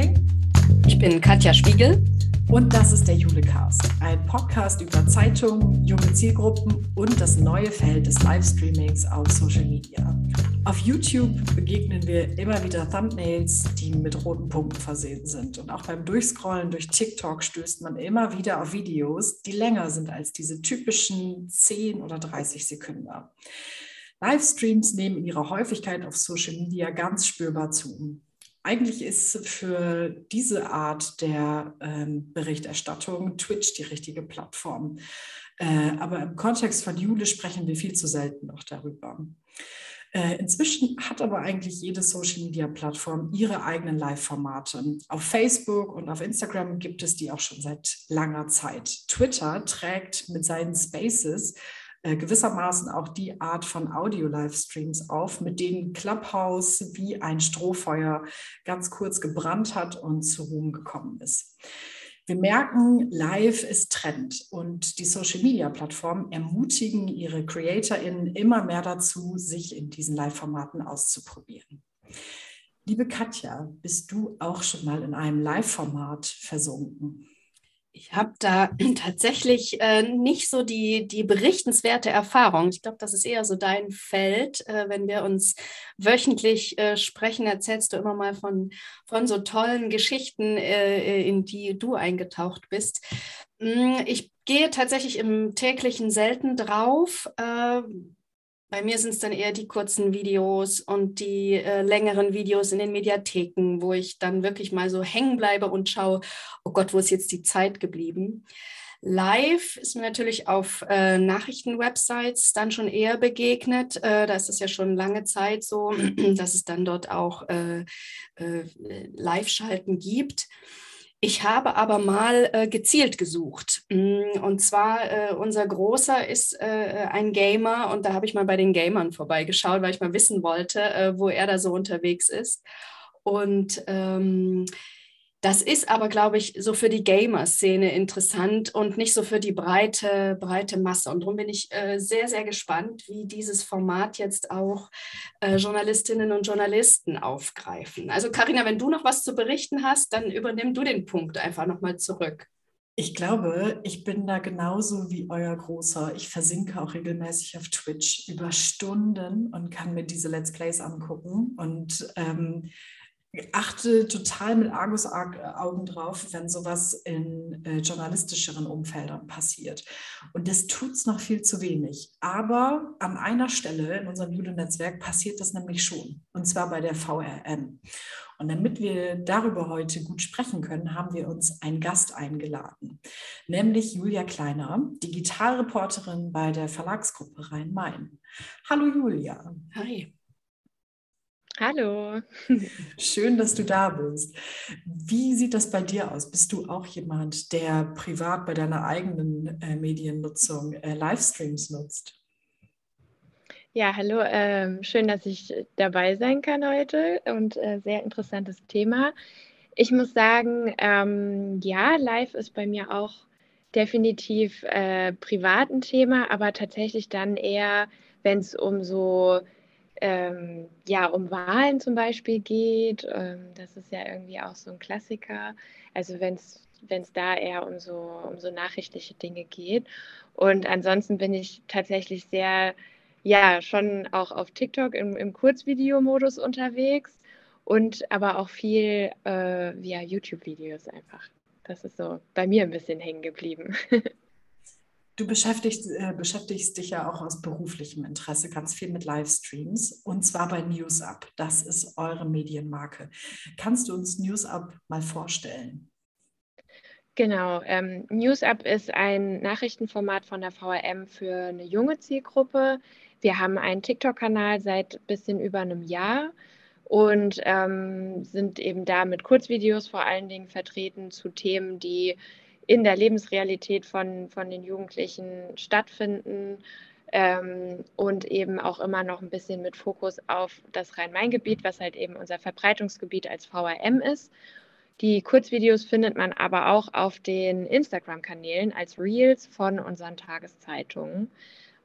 Speaking. Ich bin Katja Spiegel. Und das ist der Julecast, ein Podcast über Zeitungen, junge Zielgruppen und das neue Feld des Livestreamings auf Social Media. Auf YouTube begegnen wir immer wieder Thumbnails, die mit roten Punkten versehen sind. Und auch beim Durchscrollen durch TikTok stößt man immer wieder auf Videos, die länger sind als diese typischen 10 oder 30 Sekunden. Livestreams nehmen in ihrer Häufigkeit auf Social Media ganz spürbar zu. Eigentlich ist für diese Art der ähm, Berichterstattung Twitch die richtige Plattform. Äh, aber im Kontext von Jule sprechen wir viel zu selten noch darüber. Äh, inzwischen hat aber eigentlich jede Social-Media-Plattform ihre eigenen Live-Formate. Auf Facebook und auf Instagram gibt es die auch schon seit langer Zeit. Twitter trägt mit seinen Spaces äh, gewissermaßen auch die Art von Audio-Livestreams auf, mit denen Clubhouse wie ein Strohfeuer ganz kurz gebrannt hat und zu Ruhm gekommen ist. Wir merken, live ist Trend und die Social-Media-Plattformen ermutigen ihre CreatorInnen immer mehr dazu, sich in diesen Live-Formaten auszuprobieren. Liebe Katja, bist du auch schon mal in einem Live-Format versunken? Ich habe da tatsächlich äh, nicht so die, die berichtenswerte Erfahrung. Ich glaube, das ist eher so dein Feld. Äh, wenn wir uns wöchentlich äh, sprechen, erzählst du immer mal von, von so tollen Geschichten, äh, in die du eingetaucht bist. Mm, ich gehe tatsächlich im täglichen selten drauf äh, bei mir sind es dann eher die kurzen Videos und die äh, längeren Videos in den Mediatheken, wo ich dann wirklich mal so hängen bleibe und schaue, oh Gott, wo ist jetzt die Zeit geblieben? Live ist mir natürlich auf äh, Nachrichtenwebsites dann schon eher begegnet. Äh, da ist es ja schon lange Zeit so, dass es dann dort auch äh, äh Live-Schalten gibt. Ich habe aber mal äh, gezielt gesucht. Mm, und zwar, äh, unser Großer ist äh, ein Gamer und da habe ich mal bei den Gamern vorbeigeschaut, weil ich mal wissen wollte, äh, wo er da so unterwegs ist. Und ähm, das ist aber, glaube ich, so für die Gamer-Szene interessant und nicht so für die breite, breite Masse. Und darum bin ich äh, sehr, sehr gespannt, wie dieses Format jetzt auch äh, Journalistinnen und Journalisten aufgreifen. Also Karina, wenn du noch was zu berichten hast, dann übernimm du den Punkt einfach nochmal zurück. Ich glaube, ich bin da genauso wie euer Großer. Ich versinke auch regelmäßig auf Twitch über Stunden und kann mir diese Let's Plays angucken. Und ähm, achte total mit Argusaugen drauf, wenn sowas in äh, journalistischeren Umfeldern passiert. Und das tut es noch viel zu wenig. Aber an einer Stelle in unserem Jude-Netzwerk passiert das nämlich schon, und zwar bei der VRM. Und damit wir darüber heute gut sprechen können, haben wir uns einen Gast eingeladen, nämlich Julia Kleiner, Digitalreporterin bei der Verlagsgruppe Rhein-Main. Hallo Julia. Hi. Hallo. Schön, dass du da bist. Wie sieht das bei dir aus? Bist du auch jemand, der privat bei deiner eigenen äh, Mediennutzung äh, Livestreams nutzt? Ja, hallo. Ähm, schön, dass ich dabei sein kann heute und äh, sehr interessantes Thema. Ich muss sagen, ähm, ja, live ist bei mir auch definitiv äh, privat ein Thema, aber tatsächlich dann eher, wenn es um so ähm, ja, um Wahlen zum Beispiel geht. Ähm, das ist ja irgendwie auch so ein Klassiker. Also wenn es da eher um so, um so nachrichtliche Dinge geht. Und ansonsten bin ich tatsächlich sehr, ja, schon auch auf TikTok im, im Kurzvideomodus unterwegs und aber auch viel äh, via YouTube-Videos einfach. Das ist so bei mir ein bisschen hängen geblieben. Du beschäftigst, äh, beschäftigst dich ja auch aus beruflichem Interesse ganz viel mit Livestreams und zwar bei NewsUp. Das ist eure Medienmarke. Kannst du uns NewsUp mal vorstellen? Genau, ähm, NewsUp ist ein Nachrichtenformat von der VRM für eine junge Zielgruppe. Wir haben einen TikTok-Kanal seit ein bisschen über einem Jahr und ähm, sind eben da mit Kurzvideos vor allen Dingen vertreten zu Themen, die in der Lebensrealität von, von den Jugendlichen stattfinden ähm, und eben auch immer noch ein bisschen mit Fokus auf das Rhein-Main-Gebiet, was halt eben unser Verbreitungsgebiet als VRM ist. Die Kurzvideos findet man aber auch auf den Instagram-Kanälen als Reels von unseren Tageszeitungen.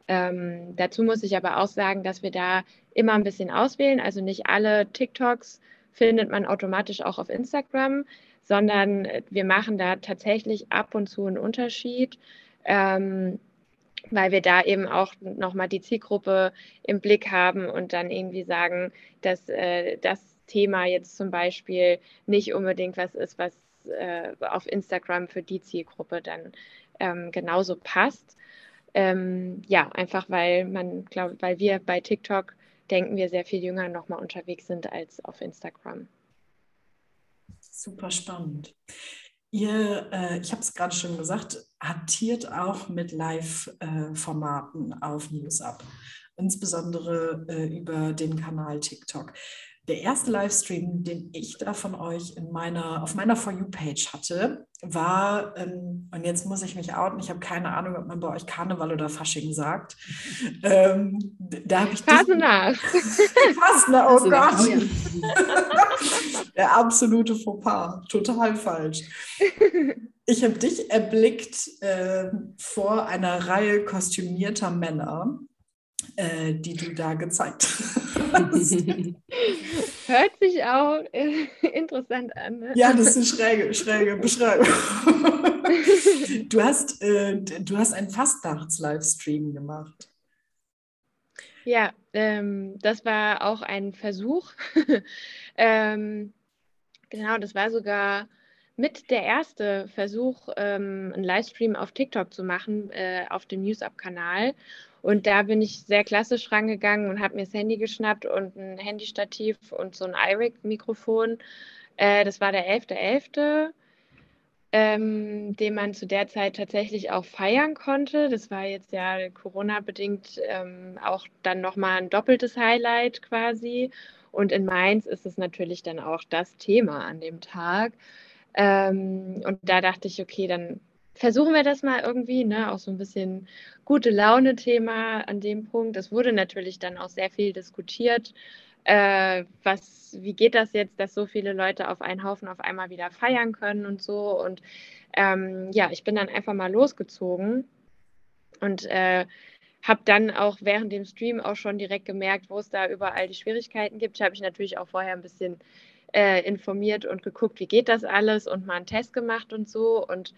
Ähm, dazu muss ich aber auch sagen, dass wir da immer ein bisschen auswählen. Also nicht alle TikToks findet man automatisch auch auf Instagram, sondern wir machen da tatsächlich ab und zu einen Unterschied. Ähm, weil wir da eben auch nochmal die Zielgruppe im Blick haben und dann irgendwie sagen, dass äh, das Thema jetzt zum Beispiel nicht unbedingt was ist, was äh, auf Instagram für die Zielgruppe dann ähm, genauso passt. Ähm, ja, einfach weil man, glaube, weil wir bei TikTok denken wir sehr viel jünger nochmal unterwegs sind als auf Instagram. Super spannend. Ihr, äh, ich habe es gerade schon gesagt, hantiert auch mit Live-Formaten auf NewsUp, insbesondere äh, über den Kanal TikTok. Der erste Livestream, den ich da von euch in meiner, auf meiner For You-Page hatte, war, ähm, und jetzt muss ich mich outen, ich habe keine Ahnung, ob man bei euch Karneval oder Fasching sagt. Ähm, da habe ich. Fastnacht. Fastnacht, oh Gott. Der absolute Fauxpas, total falsch. Ich habe dich erblickt äh, vor einer Reihe kostümierter Männer äh, die du da gezeigt hast. Hört sich auch äh, interessant an. Ne? Ja, das ist eine schräge, schräge Beschreibung. du, hast, äh, du hast einen Fastnachts-Livestream gemacht. Ja, ähm, das war auch ein Versuch. ähm, genau, das war sogar mit der erste Versuch, ähm, einen Livestream auf TikTok zu machen, äh, auf dem NewsUp-Kanal. Und da bin ich sehr klassisch rangegangen und habe mir das Handy geschnappt und ein Handystativ und so ein iRig-Mikrofon. Äh, das war der 11.11., .11., ähm, den man zu der Zeit tatsächlich auch feiern konnte. Das war jetzt ja Corona-bedingt ähm, auch dann nochmal ein doppeltes Highlight quasi. Und in Mainz ist es natürlich dann auch das Thema an dem Tag. Ähm, und da dachte ich, okay, dann versuchen wir das mal irgendwie, ne? auch so ein bisschen gute Laune-Thema an dem Punkt. Es wurde natürlich dann auch sehr viel diskutiert. Äh, was, wie geht das jetzt, dass so viele Leute auf einen Haufen auf einmal wieder feiern können und so. Und ähm, ja, ich bin dann einfach mal losgezogen und äh, habe dann auch während dem Stream auch schon direkt gemerkt, wo es da überall die Schwierigkeiten gibt. Ich habe mich natürlich auch vorher ein bisschen äh, informiert und geguckt, wie geht das alles und mal einen Test gemacht und so. Und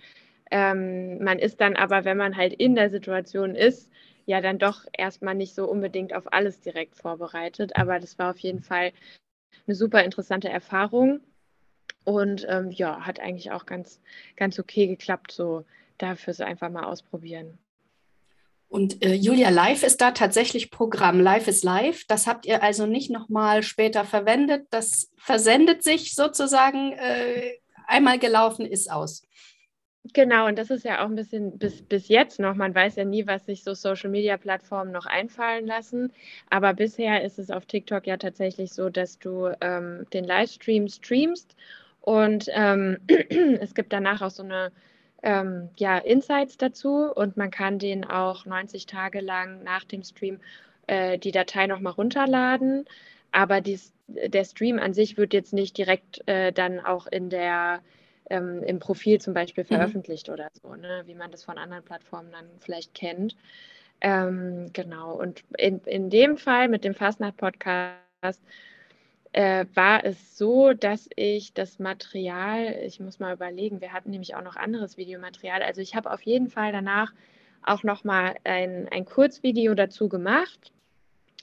ähm, man ist dann aber, wenn man halt in der Situation ist, ja dann doch erstmal nicht so unbedingt auf alles direkt vorbereitet. Aber das war auf jeden Fall eine super interessante Erfahrung und ähm, ja, hat eigentlich auch ganz, ganz okay geklappt, so dafür so einfach mal ausprobieren. Und äh, Julia, live ist da tatsächlich Programm. Live ist live. Das habt ihr also nicht nochmal später verwendet. Das versendet sich sozusagen äh, einmal gelaufen, ist aus. Genau, und das ist ja auch ein bisschen bis, bis jetzt noch. Man weiß ja nie, was sich so Social-Media-Plattformen noch einfallen lassen. Aber bisher ist es auf TikTok ja tatsächlich so, dass du ähm, den Livestream streamst und ähm, es gibt danach auch so eine ähm, ja, Insights dazu und man kann den auch 90 Tage lang nach dem Stream äh, die Datei nochmal runterladen. Aber dies, der Stream an sich wird jetzt nicht direkt äh, dann auch in der ähm, im Profil zum Beispiel mhm. veröffentlicht mhm. oder so, ne? wie man das von anderen Plattformen dann vielleicht kennt. Ähm, genau, und in, in dem Fall mit dem Fastnacht-Podcast äh, war es so, dass ich das Material, ich muss mal überlegen, wir hatten nämlich auch noch anderes Videomaterial. Also ich habe auf jeden Fall danach auch noch mal ein, ein Kurzvideo dazu gemacht,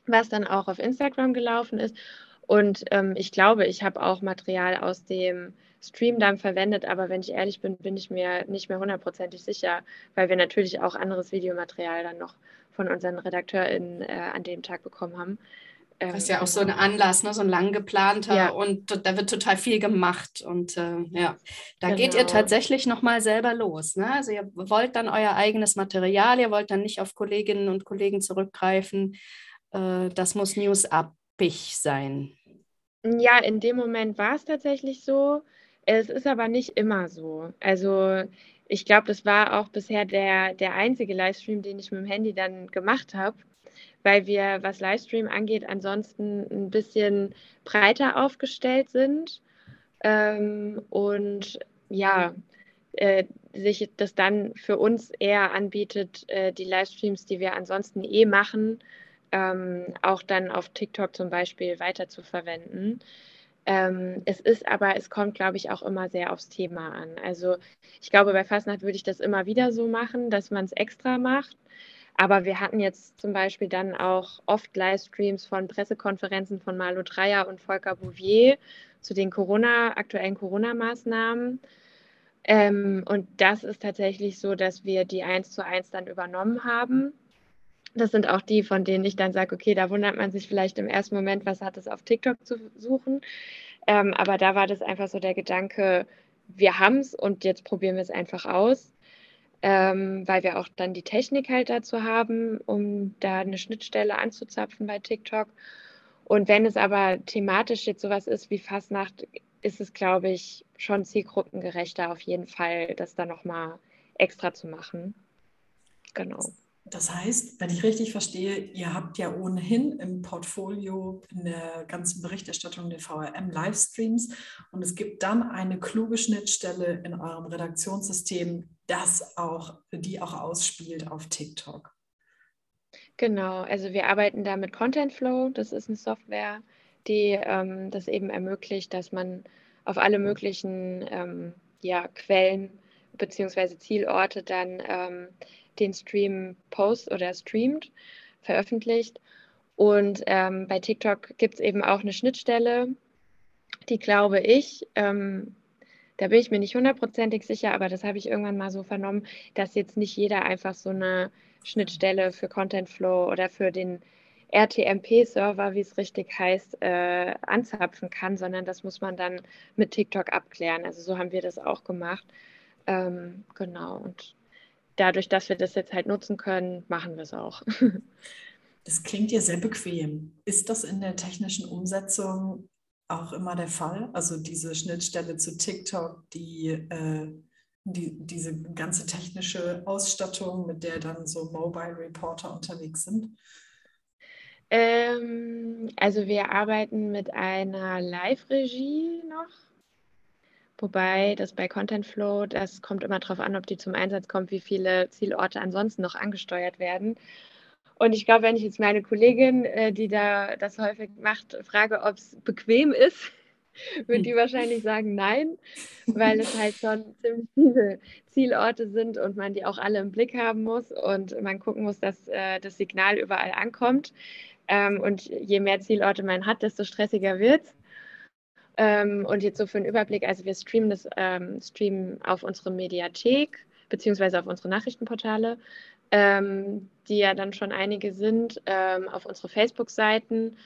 was dann auch auf Instagram gelaufen ist. Und ähm, ich glaube, ich habe auch Material aus dem Stream dann verwendet, aber wenn ich ehrlich bin, bin ich mir nicht mehr hundertprozentig sicher, weil wir natürlich auch anderes Videomaterial dann noch von unseren RedakteurInnen äh, an dem Tag bekommen haben. Ähm, das ist ja auch so ein Anlass, ne? so ein lang geplanter ja. und da wird total viel gemacht und äh, ja, da genau. geht ihr genau. tatsächlich nochmal selber los. Ne? Also ihr wollt dann euer eigenes Material, ihr wollt dann nicht auf Kolleginnen und Kollegen zurückgreifen. Äh, das muss news-abig sein. Ja, in dem Moment war es tatsächlich so. Es ist aber nicht immer so. Also ich glaube, das war auch bisher der, der einzige Livestream, den ich mit dem Handy dann gemacht habe, weil wir, was Livestream angeht, ansonsten ein bisschen breiter aufgestellt sind. Ähm, und ja, äh, sich das dann für uns eher anbietet, äh, die Livestreams, die wir ansonsten eh machen, ähm, auch dann auf TikTok zum Beispiel weiter zu verwenden. Ähm, es ist aber, es kommt, glaube ich, auch immer sehr aufs Thema an. Also ich glaube, bei Fastnacht würde ich das immer wieder so machen, dass man es extra macht. Aber wir hatten jetzt zum Beispiel dann auch oft Livestreams von Pressekonferenzen von Malu Dreyer und Volker Bouvier zu den Corona, aktuellen Corona-Maßnahmen. Ähm, und das ist tatsächlich so, dass wir die eins zu eins dann übernommen haben. Das sind auch die, von denen ich dann sage, okay, da wundert man sich vielleicht im ersten Moment, was hat es auf TikTok zu suchen. Ähm, aber da war das einfach so der Gedanke, wir haben es und jetzt probieren wir es einfach aus, ähm, weil wir auch dann die Technik halt dazu haben, um da eine Schnittstelle anzuzapfen bei TikTok. Und wenn es aber thematisch jetzt sowas ist wie Fastnacht, ist es, glaube ich, schon zielgruppengerechter auf jeden Fall, das dann nochmal extra zu machen. Genau. Das heißt, wenn ich richtig verstehe, ihr habt ja ohnehin im Portfolio in der ganzen Berichterstattung der VRM Livestreams und es gibt dann eine kluge Schnittstelle in eurem Redaktionssystem, das auch, die auch ausspielt auf TikTok. Genau, also wir arbeiten da mit Content Flow. Das ist eine Software, die ähm, das eben ermöglicht, dass man auf alle möglichen ähm, ja, Quellen bzw. Zielorte dann ähm, den Stream post oder streamt, veröffentlicht. Und ähm, bei TikTok gibt es eben auch eine Schnittstelle, die glaube ich, ähm, da bin ich mir nicht hundertprozentig sicher, aber das habe ich irgendwann mal so vernommen, dass jetzt nicht jeder einfach so eine Schnittstelle für Content Flow oder für den RTMP-Server, wie es richtig heißt, äh, anzapfen kann, sondern das muss man dann mit TikTok abklären. Also so haben wir das auch gemacht. Ähm, genau. Und dadurch, dass wir das jetzt halt nutzen können, machen wir es auch. Das klingt ja sehr bequem. Ist das in der technischen Umsetzung auch immer der Fall? Also diese Schnittstelle zu TikTok, die, äh, die, diese ganze technische Ausstattung, mit der dann so Mobile Reporter unterwegs sind? Ähm, also wir arbeiten mit einer Live-Regie noch Wobei das bei Content Flow, das kommt immer darauf an, ob die zum Einsatz kommt, wie viele Zielorte ansonsten noch angesteuert werden. Und ich glaube, wenn ich jetzt meine Kollegin, äh, die da das häufig macht, frage, ob es bequem ist, würde die wahrscheinlich sagen nein, weil es halt schon ziemlich viele Zielorte sind und man die auch alle im Blick haben muss und man gucken muss, dass äh, das Signal überall ankommt. Ähm, und je mehr Zielorte man hat, desto stressiger wird es. Ähm, und jetzt so für einen Überblick, also wir streamen das ähm, streamen auf unsere Mediathek beziehungsweise auf unsere Nachrichtenportale, ähm, die ja dann schon einige sind, ähm, auf unsere Facebook-Seiten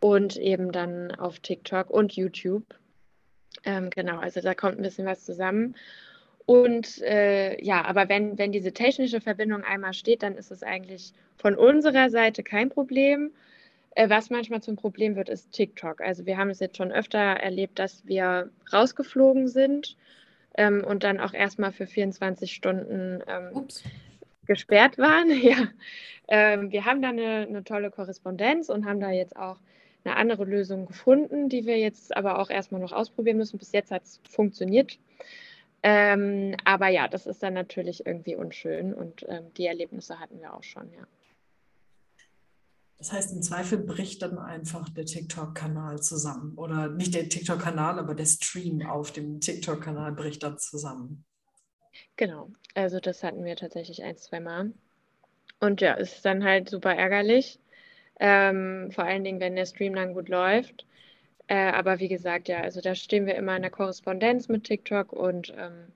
und eben dann auf TikTok und YouTube. Ähm, genau, also da kommt ein bisschen was zusammen. Und äh, ja, aber wenn, wenn diese technische Verbindung einmal steht, dann ist es eigentlich von unserer Seite kein Problem. Äh, was manchmal zum Problem wird, ist TikTok. Also wir haben es jetzt schon öfter erlebt, dass wir rausgeflogen sind ähm, und dann auch erstmal für 24 Stunden ähm, gesperrt waren. ja. Ähm, wir haben da eine, eine, tolle Korrespondenz und haben da jetzt auch eine andere Lösung gefunden, die wir jetzt aber auch erstmal noch ausprobieren müssen. Bis jetzt hat es funktioniert. Ähm, aber ja, das ist dann natürlich irgendwie unschön und ähm, die Erlebnisse hatten wir auch schon, ja. Das heißt, im Zweifel bricht dann einfach der TikTok-Kanal zusammen. Oder nicht der TikTok-Kanal, aber der Stream auf dem TikTok-Kanal bricht dann zusammen. Genau, also das hatten wir tatsächlich ein, zwei Mal. Und ja, es ist dann halt super ärgerlich. Ähm, vor allen Dingen, wenn der Stream dann gut läuft. Äh, aber wie gesagt, ja, also da stehen wir immer in der Korrespondenz mit TikTok und ähm,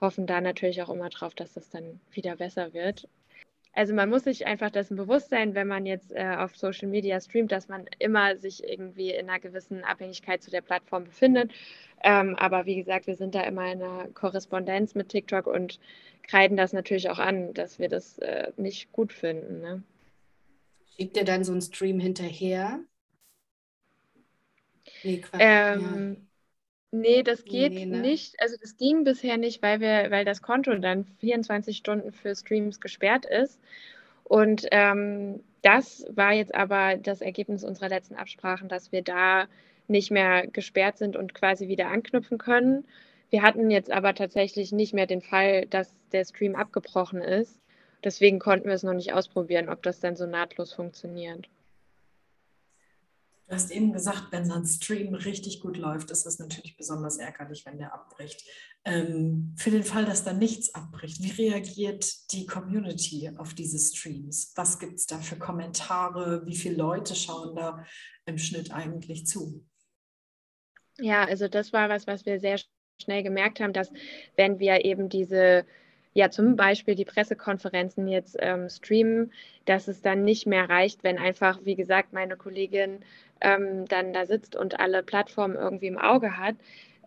hoffen da natürlich auch immer drauf, dass das dann wieder besser wird also man muss sich einfach dessen bewusst sein, wenn man jetzt äh, auf Social Media streamt, dass man immer sich irgendwie in einer gewissen Abhängigkeit zu der Plattform befindet. Ähm, aber wie gesagt, wir sind da immer in einer Korrespondenz mit TikTok und kreiden das natürlich auch an, dass wir das äh, nicht gut finden. Ne? Schiebt ihr dann so einen Stream hinterher? Nee, ähm, ja. Nee, das geht nee, ne? nicht. Also das ging bisher nicht, weil wir, weil das Konto dann 24 Stunden für Streams gesperrt ist. Und ähm, das war jetzt aber das Ergebnis unserer letzten Absprachen, dass wir da nicht mehr gesperrt sind und quasi wieder anknüpfen können. Wir hatten jetzt aber tatsächlich nicht mehr den Fall, dass der Stream abgebrochen ist. Deswegen konnten wir es noch nicht ausprobieren, ob das dann so nahtlos funktioniert. Du hast eben gesagt, wenn so ein Stream richtig gut läuft, ist es natürlich besonders ärgerlich, wenn der abbricht. Ähm, für den Fall, dass da nichts abbricht, wie reagiert die Community auf diese Streams? Was gibt es da für Kommentare? Wie viele Leute schauen da im Schnitt eigentlich zu? Ja, also das war was, was wir sehr schnell gemerkt haben, dass wenn wir eben diese ja zum Beispiel die Pressekonferenzen jetzt ähm, streamen, dass es dann nicht mehr reicht, wenn einfach, wie gesagt, meine Kollegin ähm, dann da sitzt und alle Plattformen irgendwie im Auge hat,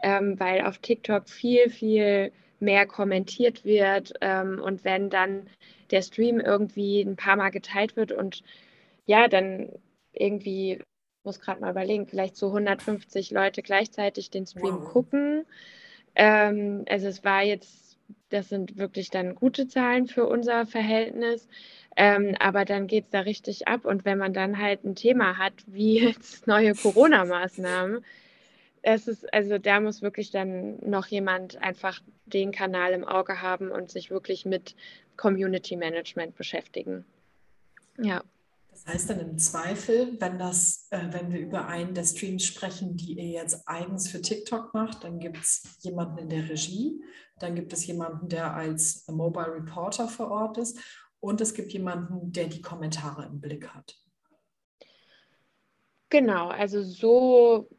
ähm, weil auf TikTok viel, viel mehr kommentiert wird ähm, und wenn dann der Stream irgendwie ein paar Mal geteilt wird und ja, dann irgendwie, muss gerade mal überlegen, vielleicht so 150 Leute gleichzeitig den Stream wow. gucken. Ähm, also es war jetzt das sind wirklich dann gute Zahlen für unser Verhältnis. Ähm, aber dann geht es da richtig ab. Und wenn man dann halt ein Thema hat, wie jetzt neue Corona-Maßnahmen, es ist, also da muss wirklich dann noch jemand einfach den Kanal im Auge haben und sich wirklich mit Community Management beschäftigen. Ja. Das heißt dann im Zweifel, wenn das, äh, wenn wir über einen der Streams sprechen, die ihr jetzt eigens für TikTok macht, dann gibt es jemanden in der Regie, dann gibt es jemanden, der als Mobile Reporter vor Ort ist und es gibt jemanden, der die Kommentare im Blick hat. Genau, also so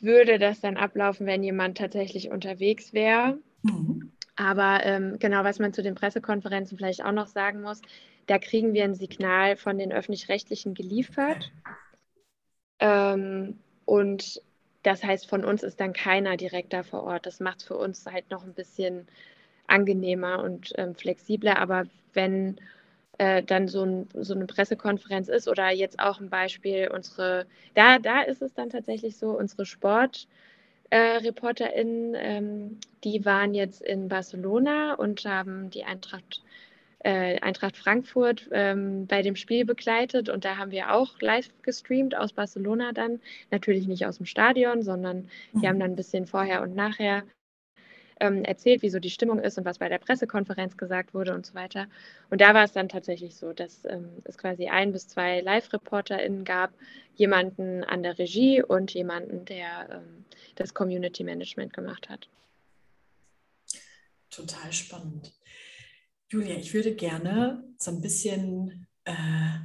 würde das dann ablaufen, wenn jemand tatsächlich unterwegs wäre. Mhm. Aber ähm, genau, was man zu den Pressekonferenzen vielleicht auch noch sagen muss, da kriegen wir ein Signal von den öffentlich-rechtlichen geliefert. Ähm, und das heißt, von uns ist dann keiner direkt da vor Ort. Das macht es für uns halt noch ein bisschen angenehmer und ähm, flexibler. Aber wenn äh, dann so, ein, so, eine Pressekonferenz ist oder jetzt auch ein Beispiel, unsere, da, da ist es dann tatsächlich so, unsere SportreporterInnen, äh, ähm, die waren jetzt in Barcelona und haben die Eintracht äh, Eintracht Frankfurt ähm, bei dem Spiel begleitet und da haben wir auch live gestreamt aus Barcelona dann. Natürlich nicht aus dem Stadion, sondern mhm. wir haben dann ein bisschen vorher und nachher ähm, erzählt, wie so die Stimmung ist und was bei der Pressekonferenz gesagt wurde und so weiter. Und da war es dann tatsächlich so, dass ähm, es quasi ein bis zwei Live-ReporterInnen gab, jemanden an der Regie und jemanden, der ähm, das Community Management gemacht hat. Total spannend. Julia, ich würde gerne so ein bisschen äh,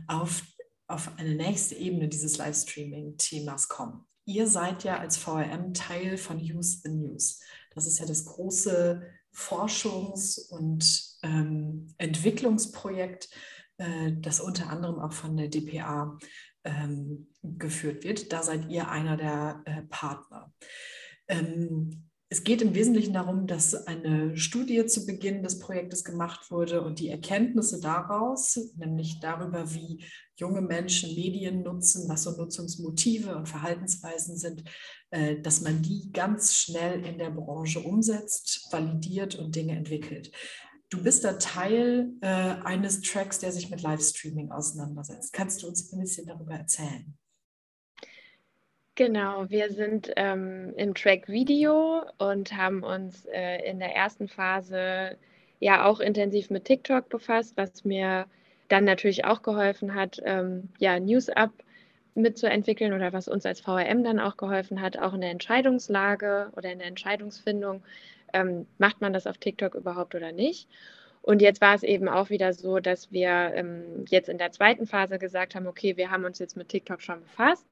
auf, auf eine nächste Ebene dieses Livestreaming-Themas kommen. Ihr seid ja als VRM Teil von Use the News. Das ist ja das große Forschungs- und ähm, Entwicklungsprojekt, äh, das unter anderem auch von der DPA ähm, geführt wird. Da seid ihr einer der äh, Partner. Ähm, es geht im Wesentlichen darum, dass eine Studie zu Beginn des Projektes gemacht wurde und die Erkenntnisse daraus, nämlich darüber, wie junge Menschen Medien nutzen, was so Nutzungsmotive und Verhaltensweisen sind, äh, dass man die ganz schnell in der Branche umsetzt, validiert und Dinge entwickelt. Du bist da Teil äh, eines Tracks, der sich mit Livestreaming auseinandersetzt. Kannst du uns ein bisschen darüber erzählen? Genau, wir sind ähm, im Track Video und haben uns äh, in der ersten Phase ja auch intensiv mit TikTok befasst, was mir dann natürlich auch geholfen hat, ähm, ja, News Up mitzuentwickeln oder was uns als VRM dann auch geholfen hat, auch in der Entscheidungslage oder in der Entscheidungsfindung, ähm, macht man das auf TikTok überhaupt oder nicht. Und jetzt war es eben auch wieder so, dass wir ähm, jetzt in der zweiten Phase gesagt haben, okay, wir haben uns jetzt mit TikTok schon befasst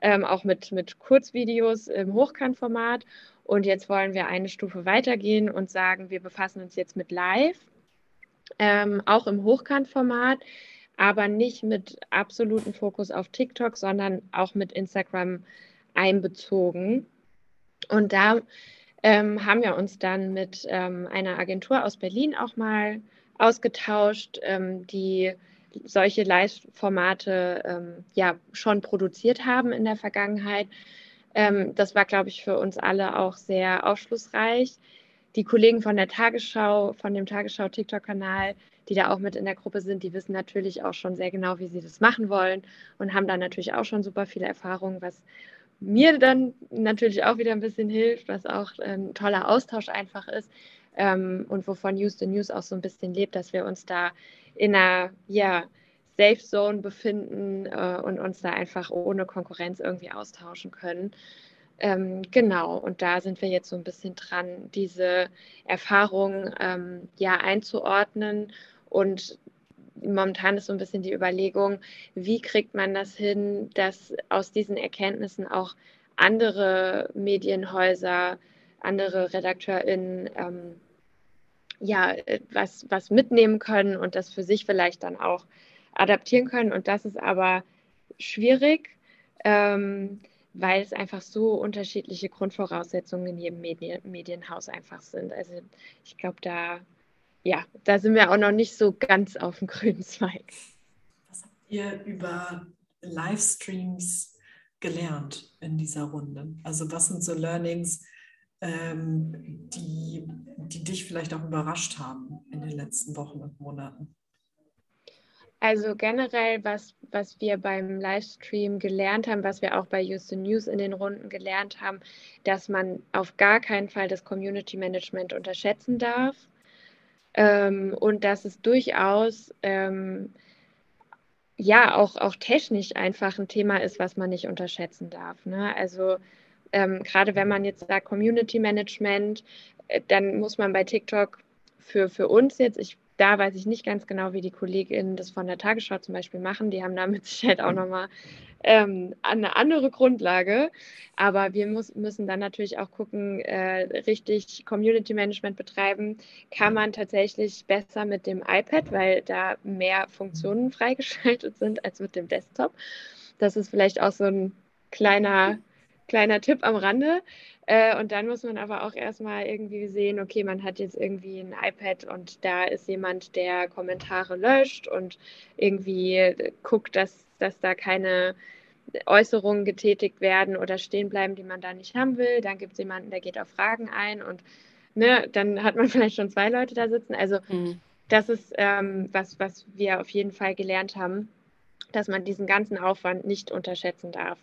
ähm, auch mit, mit Kurzvideos im Hochkantformat. Und jetzt wollen wir eine Stufe weitergehen und sagen, wir befassen uns jetzt mit Live, ähm, auch im Hochkantformat, aber nicht mit absolutem Fokus auf TikTok, sondern auch mit Instagram einbezogen. Und da ähm, haben wir uns dann mit ähm, einer Agentur aus Berlin auch mal ausgetauscht, ähm, die solche Live-Formate ähm, ja schon produziert haben in der Vergangenheit. Ähm, das war, glaube ich, für uns alle auch sehr aufschlussreich. Die Kollegen von der Tagesschau, von dem Tagesschau-TikTok-Kanal, die da auch mit in der Gruppe sind, die wissen natürlich auch schon sehr genau, wie sie das machen wollen und haben da natürlich auch schon super viele Erfahrungen, was mir dann natürlich auch wieder ein bisschen hilft, was auch ein toller Austausch einfach ist ähm, und wovon Use the News auch so ein bisschen lebt, dass wir uns da in einer ja, Safe Zone befinden äh, und uns da einfach ohne Konkurrenz irgendwie austauschen können. Ähm, genau, und da sind wir jetzt so ein bisschen dran, diese Erfahrung ähm, ja einzuordnen. Und momentan ist so ein bisschen die Überlegung, wie kriegt man das hin, dass aus diesen Erkenntnissen auch andere Medienhäuser, andere RedakteurInnen ähm, ja, was, was mitnehmen können und das für sich vielleicht dann auch adaptieren können. Und das ist aber schwierig. Ähm, weil es einfach so unterschiedliche Grundvoraussetzungen in jedem Medien Medienhaus einfach sind. Also ich glaube, da, ja, da sind wir auch noch nicht so ganz auf dem grünen Zweig. Was habt ihr über Livestreams gelernt in dieser Runde? Also was sind so Learnings, ähm, die, die dich vielleicht auch überrascht haben in den letzten Wochen und Monaten? Also generell, was, was wir beim Livestream gelernt haben, was wir auch bei Houston News in den Runden gelernt haben, dass man auf gar keinen Fall das Community Management unterschätzen darf ähm, und dass es durchaus ähm, ja auch, auch technisch einfach ein Thema ist, was man nicht unterschätzen darf. Ne? Also ähm, gerade wenn man jetzt sagt Community Management, äh, dann muss man bei TikTok für, für uns jetzt, ich da weiß ich nicht ganz genau, wie die KollegInnen das von der Tagesschau zum Beispiel machen. Die haben da mit Sicherheit auch nochmal ähm, eine andere Grundlage. Aber wir muss, müssen dann natürlich auch gucken, äh, richtig Community Management betreiben. Kann man tatsächlich besser mit dem iPad, weil da mehr Funktionen freigeschaltet sind als mit dem Desktop. Das ist vielleicht auch so ein kleiner, kleiner Tipp am Rande. Äh, und dann muss man aber auch erstmal irgendwie sehen, okay, man hat jetzt irgendwie ein iPad und da ist jemand, der Kommentare löscht und irgendwie guckt, dass, dass da keine Äußerungen getätigt werden oder stehen bleiben, die man da nicht haben will. Dann gibt es jemanden, der geht auf Fragen ein und ne, dann hat man vielleicht schon zwei Leute da sitzen. Also mhm. das ist ähm, was, was wir auf jeden Fall gelernt haben, dass man diesen ganzen Aufwand nicht unterschätzen darf.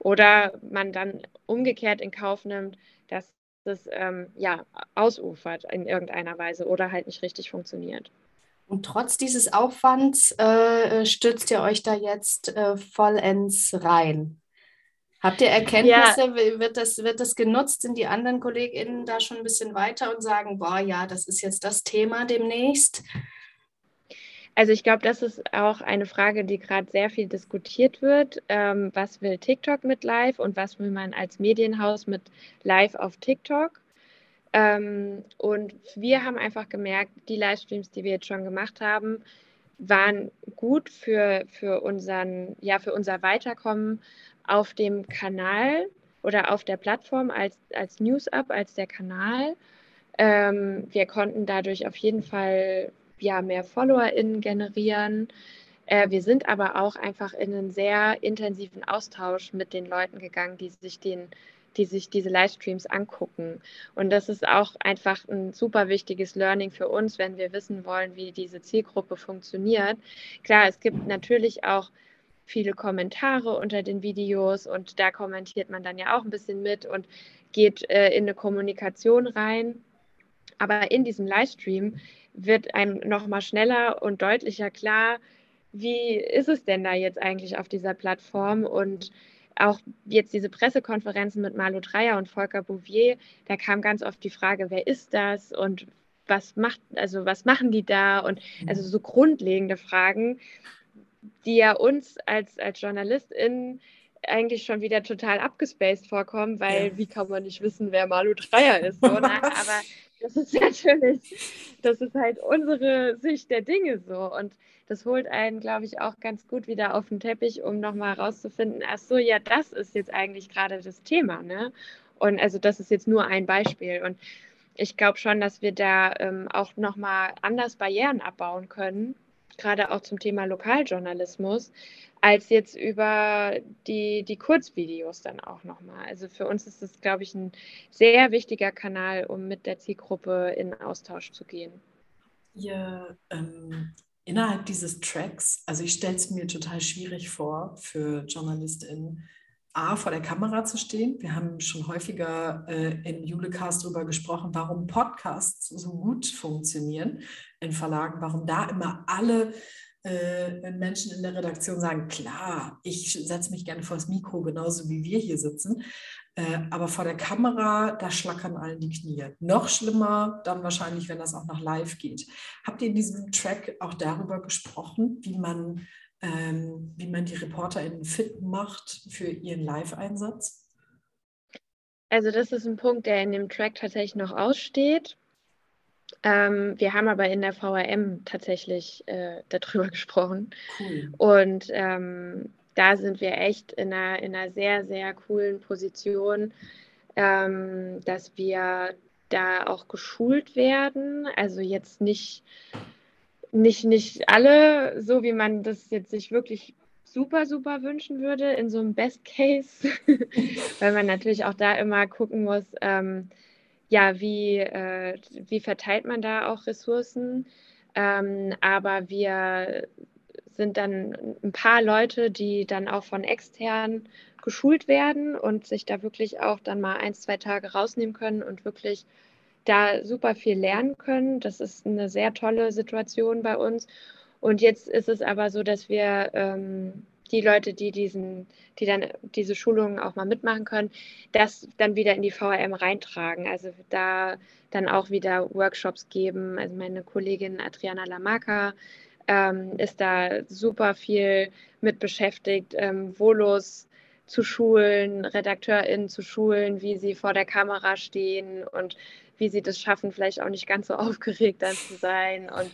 Oder man dann umgekehrt in Kauf nimmt, dass das ähm, ja, ausufert in irgendeiner Weise oder halt nicht richtig funktioniert. Und trotz dieses Aufwands äh, stürzt ihr euch da jetzt äh, vollends rein. Habt ihr Erkenntnisse? Ja. Wird, das, wird das genutzt? Sind die anderen KollegInnen da schon ein bisschen weiter und sagen, boah, ja, das ist jetzt das Thema demnächst? Also ich glaube, das ist auch eine Frage, die gerade sehr viel diskutiert wird. Ähm, was will TikTok mit Live und was will man als Medienhaus mit Live auf TikTok? Ähm, und wir haben einfach gemerkt, die Livestreams, die wir jetzt schon gemacht haben, waren gut für, für, unseren, ja, für unser Weiterkommen auf dem Kanal oder auf der Plattform als, als News-Up, als der Kanal. Ähm, wir konnten dadurch auf jeden Fall ja, mehr FollowerInnen generieren. Äh, wir sind aber auch einfach in einen sehr intensiven Austausch mit den Leuten gegangen, die sich den die sich diese Livestreams angucken. Und das ist auch einfach ein super wichtiges Learning für uns, wenn wir wissen wollen, wie diese Zielgruppe funktioniert. Klar, es gibt natürlich auch viele Kommentare unter den Videos und da kommentiert man dann ja auch ein bisschen mit und geht äh, in eine Kommunikation rein. Aber in diesem Livestream wird einem nochmal schneller und deutlicher klar, wie ist es denn da jetzt eigentlich auf dieser Plattform? Und auch jetzt diese Pressekonferenzen mit Malu Dreyer und Volker Bouvier, da kam ganz oft die Frage, wer ist das und was macht, also was machen die da? Und also so grundlegende Fragen, die ja uns als, als JournalistInnen eigentlich schon wieder total abgespaced vorkommen, weil ja. wie kann man nicht wissen, wer Malu Dreyer ist? So, ne? Aber das ist natürlich, das ist halt unsere Sicht der Dinge so. Und das holt einen, glaube ich, auch ganz gut wieder auf den Teppich, um nochmal herauszufinden, ach so, ja, das ist jetzt eigentlich gerade das Thema. Ne? Und also das ist jetzt nur ein Beispiel. Und ich glaube schon, dass wir da ähm, auch nochmal anders Barrieren abbauen können, gerade auch zum Thema Lokaljournalismus, als jetzt über die, die Kurzvideos dann auch nochmal. Also für uns ist das, glaube ich, ein sehr wichtiger Kanal, um mit der Zielgruppe in Austausch zu gehen. Ihr ähm, innerhalb dieses Tracks, also ich stelle es mir total schwierig vor für JournalistInnen, A, vor der Kamera zu stehen. Wir haben schon häufiger äh, in Julecast darüber gesprochen, warum Podcasts so gut funktionieren in Verlagen, warum da immer alle äh, Menschen in der Redaktion sagen, klar, ich setze mich gerne vor das Mikro, genauso wie wir hier sitzen. Äh, aber vor der Kamera, da schlackern allen die Knie. Noch schlimmer dann wahrscheinlich, wenn das auch noch live geht. Habt ihr in diesem Track auch darüber gesprochen, wie man, ähm, wie man die ReporterInnen fit macht für ihren Live-Einsatz? Also das ist ein Punkt, der in dem Track tatsächlich noch aussteht. Ähm, wir haben aber in der VRM tatsächlich äh, darüber gesprochen. Cool. Und ähm, da sind wir echt in einer, in einer sehr, sehr coolen Position, ähm, dass wir da auch geschult werden. Also jetzt nicht, nicht, nicht alle, so wie man das jetzt sich wirklich super, super wünschen würde in so einem Best Case, weil man natürlich auch da immer gucken muss, ähm, ja, wie, äh, wie verteilt man da auch Ressourcen. Ähm, aber wir sind dann ein paar Leute, die dann auch von extern geschult werden und sich da wirklich auch dann mal ein, zwei Tage rausnehmen können und wirklich da super viel lernen können. Das ist eine sehr tolle Situation bei uns. Und jetzt ist es aber so, dass wir ähm, die Leute, die diesen, die dann diese Schulungen auch mal mitmachen können, das dann wieder in die VRM reintragen. Also da dann auch wieder Workshops geben. Also meine Kollegin Adriana Lamarca ähm, ist da super viel mit beschäftigt, ähm, Volos zu schulen, RedakteurInnen zu schulen, wie sie vor der Kamera stehen und wie sie das schaffen, vielleicht auch nicht ganz so aufgeregt dann zu sein. Und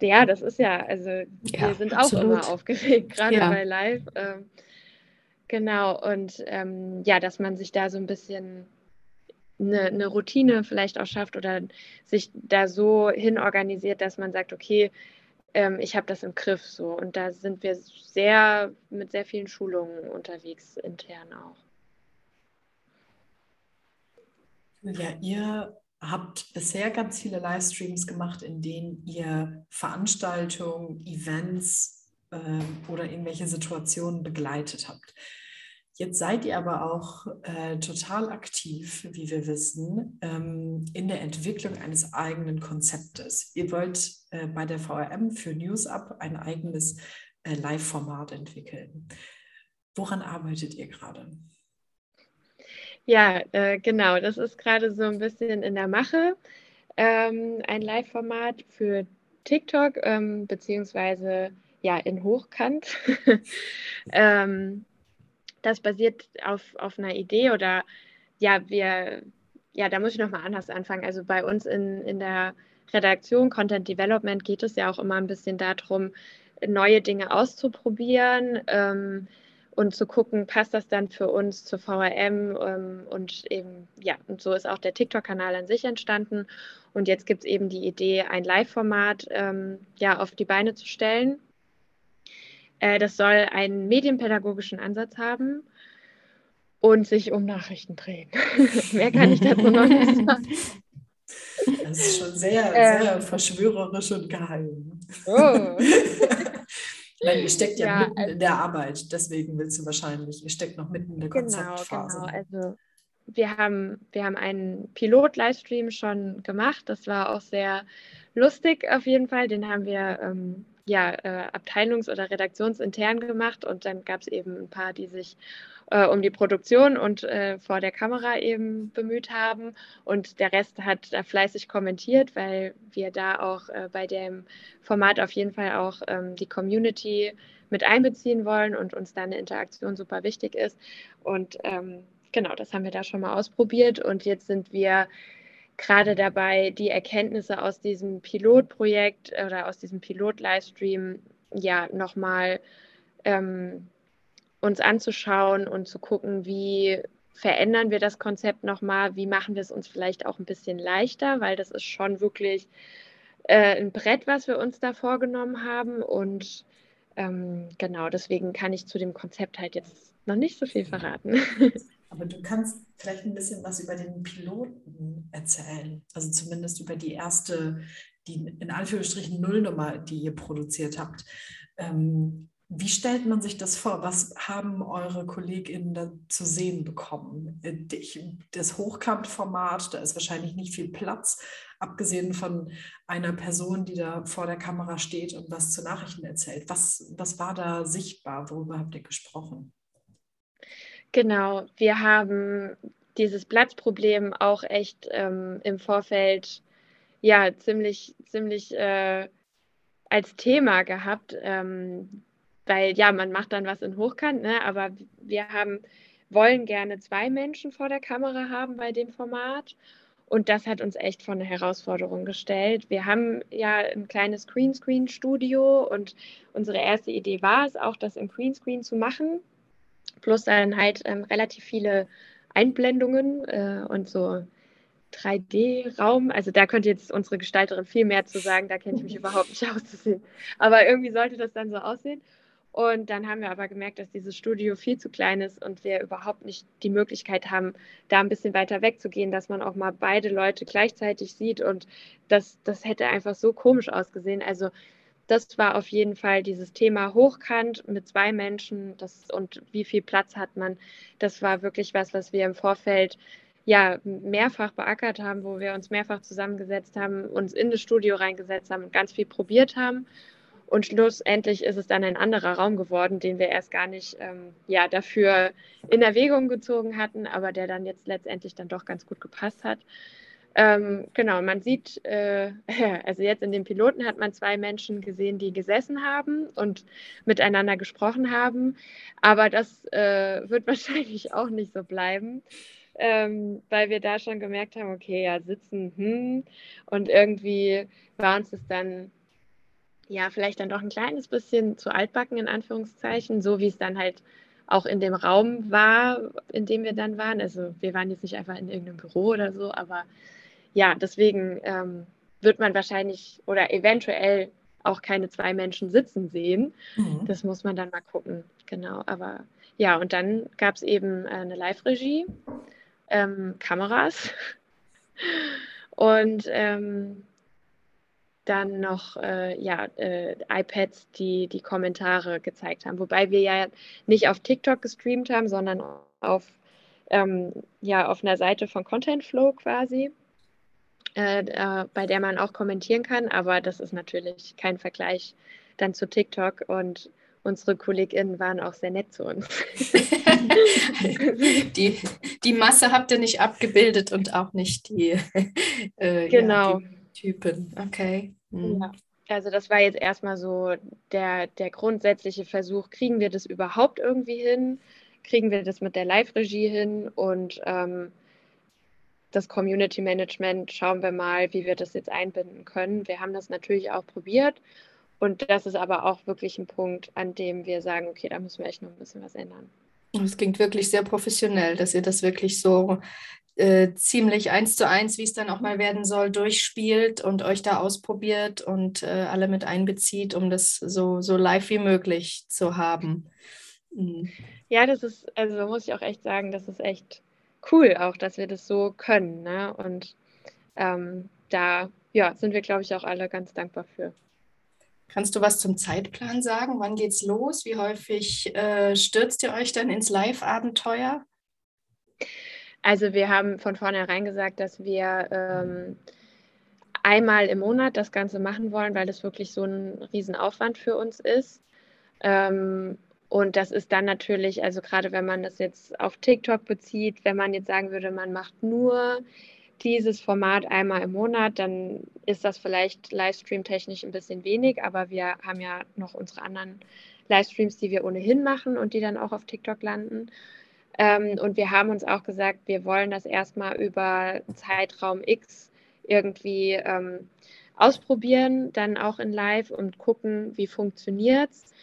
ja, das ist ja, also ja, wir sind absolut. auch immer aufgeregt, gerade ja. bei Live. Ähm, genau, und ähm, ja, dass man sich da so ein bisschen eine, eine, Routine vielleicht auch schafft oder sich da so hinorganisiert, dass man sagt, okay, ähm, ich habe das im Griff so. Und da sind wir sehr mit sehr vielen Schulungen unterwegs, intern auch. Ja, ihr habt bisher ganz viele Livestreams gemacht, in denen ihr Veranstaltungen, Events äh, oder irgendwelche Situationen begleitet habt. Jetzt seid ihr aber auch äh, total aktiv, wie wir wissen, ähm, in der Entwicklung eines eigenen Konzeptes. Ihr wollt äh, bei der VRM für NewsUp ein eigenes äh, Live-Format entwickeln. Woran arbeitet ihr gerade? Ja, äh, genau. Das ist gerade so ein bisschen in der Mache. Ähm, ein Live-Format für TikTok, ähm, beziehungsweise ja in Hochkant. ähm, das basiert auf, auf einer Idee oder ja, wir, ja, da muss ich nochmal anders anfangen. Also bei uns in, in der Redaktion Content Development geht es ja auch immer ein bisschen darum, neue Dinge auszuprobieren ähm, und zu gucken, passt das dann für uns zur VRM ähm, und eben, ja, und so ist auch der TikTok-Kanal an sich entstanden. Und jetzt gibt es eben die Idee, ein Live-Format ähm, ja, auf die Beine zu stellen. Äh, das soll einen medienpädagogischen Ansatz haben und sich um Nachrichten drehen. Mehr kann ich dazu noch nicht sagen. Das ist schon sehr, ähm, sehr verschwörerisch und geheim. Oh. Nein, ihr steckt ja, ja mitten also, in der Arbeit, deswegen willst du wahrscheinlich, ihr steckt noch mitten in der genau, Konzeptphase. Genau, also wir haben, wir haben einen Pilot-Livestream schon gemacht, das war auch sehr lustig auf jeden Fall, den haben wir ähm, ja, äh, abteilungs- oder redaktionsintern gemacht. Und dann gab es eben ein paar, die sich äh, um die Produktion und äh, vor der Kamera eben bemüht haben. Und der Rest hat da fleißig kommentiert, weil wir da auch äh, bei dem Format auf jeden Fall auch ähm, die Community mit einbeziehen wollen und uns da eine Interaktion super wichtig ist. Und ähm, genau, das haben wir da schon mal ausprobiert. Und jetzt sind wir gerade dabei, die Erkenntnisse aus diesem Pilotprojekt oder aus diesem Pilot-Livestream ja nochmal ähm, uns anzuschauen und zu gucken, wie verändern wir das Konzept nochmal, wie machen wir es uns vielleicht auch ein bisschen leichter, weil das ist schon wirklich äh, ein Brett, was wir uns da vorgenommen haben. Und ähm, genau, deswegen kann ich zu dem Konzept halt jetzt noch nicht so viel verraten. Aber du kannst vielleicht ein bisschen was über den Piloten erzählen. Also zumindest über die erste, die in Anführungsstrichen Nullnummer, die ihr produziert habt. Ähm, Wie stellt man sich das vor? Was haben eure KollegInnen da zu sehen bekommen? Äh, das Hochkant-Format, da ist wahrscheinlich nicht viel Platz, abgesehen von einer Person, die da vor der Kamera steht und was zu Nachrichten erzählt. Was, was war da sichtbar? Worüber habt ihr gesprochen? Genau, wir haben dieses Platzproblem auch echt ähm, im Vorfeld ja ziemlich, ziemlich äh, als Thema gehabt. Ähm, weil ja, man macht dann was in Hochkant, ne? aber wir haben, wollen gerne zwei Menschen vor der Kamera haben bei dem Format. Und das hat uns echt vor eine Herausforderung gestellt. Wir haben ja ein kleines Greenscreen-Studio und unsere erste Idee war es auch, das im Greenscreen zu machen. Plus dann halt ähm, relativ viele Einblendungen äh, und so 3D-Raum. Also da könnte jetzt unsere Gestalterin viel mehr zu sagen, da kenne ich mich überhaupt nicht auszusehen. Aber irgendwie sollte das dann so aussehen. Und dann haben wir aber gemerkt, dass dieses Studio viel zu klein ist und wir überhaupt nicht die Möglichkeit haben, da ein bisschen weiter wegzugehen, dass man auch mal beide Leute gleichzeitig sieht. Und das, das hätte einfach so komisch ausgesehen. Also das war auf jeden Fall dieses Thema hochkant mit zwei Menschen das, und wie viel Platz hat man. Das war wirklich was, was wir im Vorfeld ja mehrfach beackert haben, wo wir uns mehrfach zusammengesetzt haben, uns in das Studio reingesetzt haben und ganz viel probiert haben und schlussendlich ist es dann ein anderer Raum geworden, den wir erst gar nicht ähm, ja, dafür in Erwägung gezogen hatten, aber der dann jetzt letztendlich dann doch ganz gut gepasst hat. Ähm, genau, man sieht, äh, also jetzt in dem Piloten hat man zwei Menschen gesehen, die gesessen haben und miteinander gesprochen haben, aber das äh, wird wahrscheinlich auch nicht so bleiben. Ähm, weil wir da schon gemerkt haben, okay, ja, sitzen, hm, und irgendwie war uns das dann ja, vielleicht dann doch ein kleines bisschen zu altbacken, in Anführungszeichen, so wie es dann halt auch in dem Raum war, in dem wir dann waren. Also wir waren jetzt nicht einfach in irgendeinem Büro oder so, aber ja, deswegen ähm, wird man wahrscheinlich oder eventuell auch keine zwei Menschen sitzen sehen. Mhm. Das muss man dann mal gucken. Genau, aber ja, und dann gab es eben äh, eine Live-Regie, ähm, Kameras und ähm, dann noch äh, ja, äh, iPads, die die Kommentare gezeigt haben. Wobei wir ja nicht auf TikTok gestreamt haben, sondern auf, ähm, ja, auf einer Seite von Content Flow quasi, äh, bei der man auch kommentieren kann. Aber das ist natürlich kein Vergleich dann zu TikTok und unsere KollegInnen waren auch sehr nett zu uns. die, die Masse habt ihr nicht abgebildet und auch nicht die, äh, genau. Ja, die Typen. Okay. Mhm. Ja. Also das war jetzt erstmal so der, der grundsätzliche Versuch, kriegen wir das überhaupt irgendwie hin? Kriegen wir das mit der Live-Regie hin? Und ähm, das Community Management schauen wir mal, wie wir das jetzt einbinden können. Wir haben das natürlich auch probiert. Und das ist aber auch wirklich ein Punkt, an dem wir sagen, okay, da müssen wir echt noch ein bisschen was ändern. Das klingt wirklich sehr professionell, dass ihr das wirklich so äh, ziemlich eins zu eins, wie es dann auch mal werden soll, durchspielt und euch da ausprobiert und äh, alle mit einbezieht, um das so, so live wie möglich zu haben. Mhm. Ja, das ist, also muss ich auch echt sagen, das ist echt cool auch, dass wir das so können. Ne? Und ähm, da ja, sind wir, glaube ich, auch alle ganz dankbar für. Kannst du was zum Zeitplan sagen? Wann geht's los? Wie häufig äh, stürzt ihr euch dann ins Live-Abenteuer? Also wir haben von vornherein gesagt, dass wir ähm, einmal im Monat das Ganze machen wollen, weil das wirklich so ein Riesenaufwand für uns ist. Ähm, und das ist dann natürlich, also gerade wenn man das jetzt auf TikTok bezieht, wenn man jetzt sagen würde, man macht nur dieses Format einmal im Monat, dann ist das vielleicht Livestream-technisch ein bisschen wenig, aber wir haben ja noch unsere anderen Livestreams, die wir ohnehin machen und die dann auch auf TikTok landen. Ähm, und wir haben uns auch gesagt, wir wollen das erstmal über Zeitraum X irgendwie ähm, ausprobieren, dann auch in Live und gucken, wie funktioniert es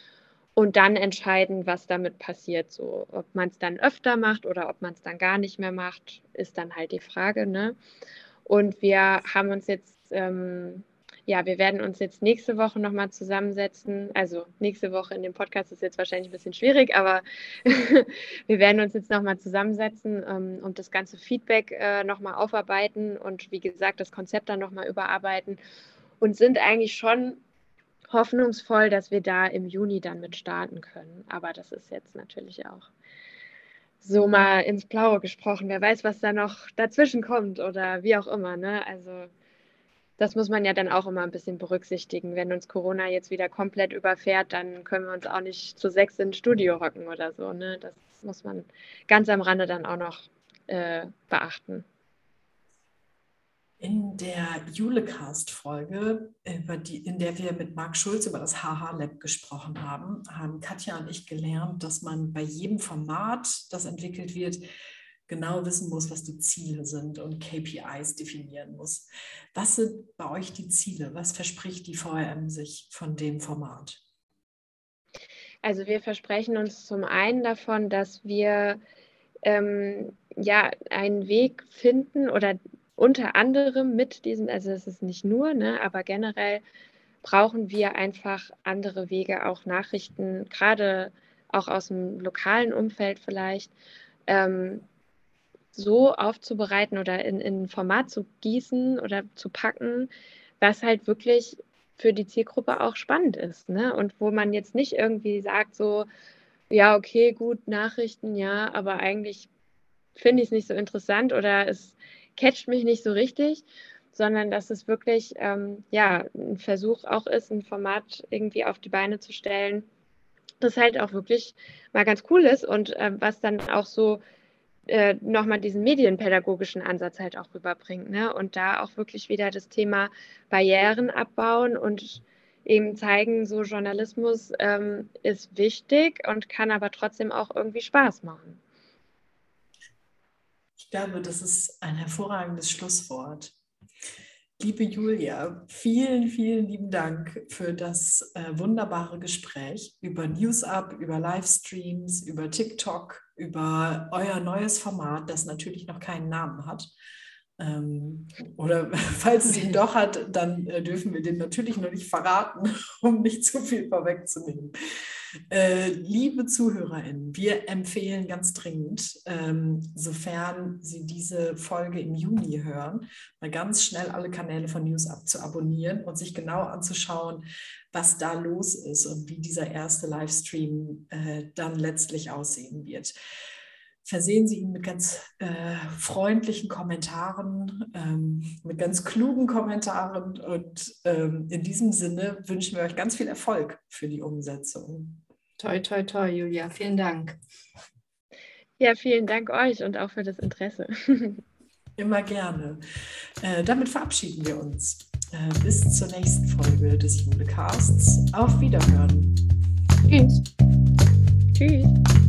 und dann entscheiden, was damit passiert. So, ob man es dann öfter macht oder ob man es dann gar nicht mehr macht, ist dann halt die Frage. Ne? Und wir haben uns jetzt ähm, ja, wir werden uns jetzt nächste Woche nochmal zusammensetzen. Also nächste Woche in dem Podcast ist jetzt wahrscheinlich ein bisschen schwierig, aber wir werden uns jetzt nochmal zusammensetzen ähm, und das ganze Feedback äh, nochmal aufarbeiten und wie gesagt, das Konzept dann nochmal überarbeiten und sind eigentlich schon hoffnungsvoll, dass wir da im Juni dann mit starten können. Aber das ist jetzt natürlich auch so mal ins Blaue gesprochen. Wer weiß, was da noch dazwischen kommt oder wie auch immer. Ne? Also das muss man ja dann auch immer ein bisschen berücksichtigen. Wenn uns Corona jetzt wieder komplett überfährt, dann können wir uns auch nicht zu sechs ins Studio rocken oder so. Ne? Das muss man ganz am Rande dann auch noch äh, beachten. In der Julecast-Folge, in der wir mit Marc Schulz über das HH-Lab gesprochen haben, haben Katja und ich gelernt, dass man bei jedem Format, das entwickelt wird, genau wissen muss, was die Ziele sind und KPIs definieren muss. Was sind bei euch die Ziele? Was verspricht die VRM sich von dem Format? Also wir versprechen uns zum einen davon, dass wir ähm, ja einen Weg finden oder unter anderem mit diesen, also es ist nicht nur, ne, aber generell brauchen wir einfach andere Wege, auch Nachrichten, gerade auch aus dem lokalen Umfeld vielleicht, ähm, so aufzubereiten oder in, in ein Format zu gießen oder zu packen, was halt wirklich für die Zielgruppe auch spannend ist. Ne? Und wo man jetzt nicht irgendwie sagt, so, ja, okay, gut, Nachrichten, ja, aber eigentlich finde ich es nicht so interessant oder es catcht mich nicht so richtig, sondern dass es wirklich ähm, ja, ein Versuch auch ist, ein Format irgendwie auf die Beine zu stellen, das halt auch wirklich mal ganz cool ist und äh, was dann auch so äh, nochmal diesen medienpädagogischen Ansatz halt auch rüberbringt. Ne? Und da auch wirklich wieder das Thema Barrieren abbauen und eben zeigen, so Journalismus ähm, ist wichtig und kann aber trotzdem auch irgendwie Spaß machen. Ich glaube, das ist ein hervorragendes Schlusswort. Liebe Julia, vielen, vielen lieben Dank für das äh, wunderbare Gespräch über NewsUp, über Livestreams, über TikTok, über euer neues Format, das natürlich noch keinen Namen hat. Ähm, oder falls es ihn doch hat, dann äh, dürfen wir den natürlich noch nicht verraten, um nicht zu viel vorwegzunehmen. Äh, liebe ZuhörerInnen, wir empfehlen ganz dringend, ähm, sofern Sie diese Folge im Juni hören, mal ganz schnell alle Kanäle von NewsUp zu abonnieren und sich genau anzuschauen, was da los ist und wie dieser erste Livestream äh, dann letztlich aussehen wird versehen Sie ihn mit ganz äh, freundlichen Kommentaren, ähm, mit ganz klugen Kommentaren. Und ähm, in diesem Sinne wünschen wir euch ganz viel Erfolg für die Umsetzung. Toi, toi, toi, Julia. Vielen Dank. Ja, vielen Dank euch und auch für das Interesse. Immer gerne. Äh, damit verabschieden wir uns. Äh, bis zur nächsten Folge des Julecasts. Auf Wiederhören. Tschüss. Tschüss.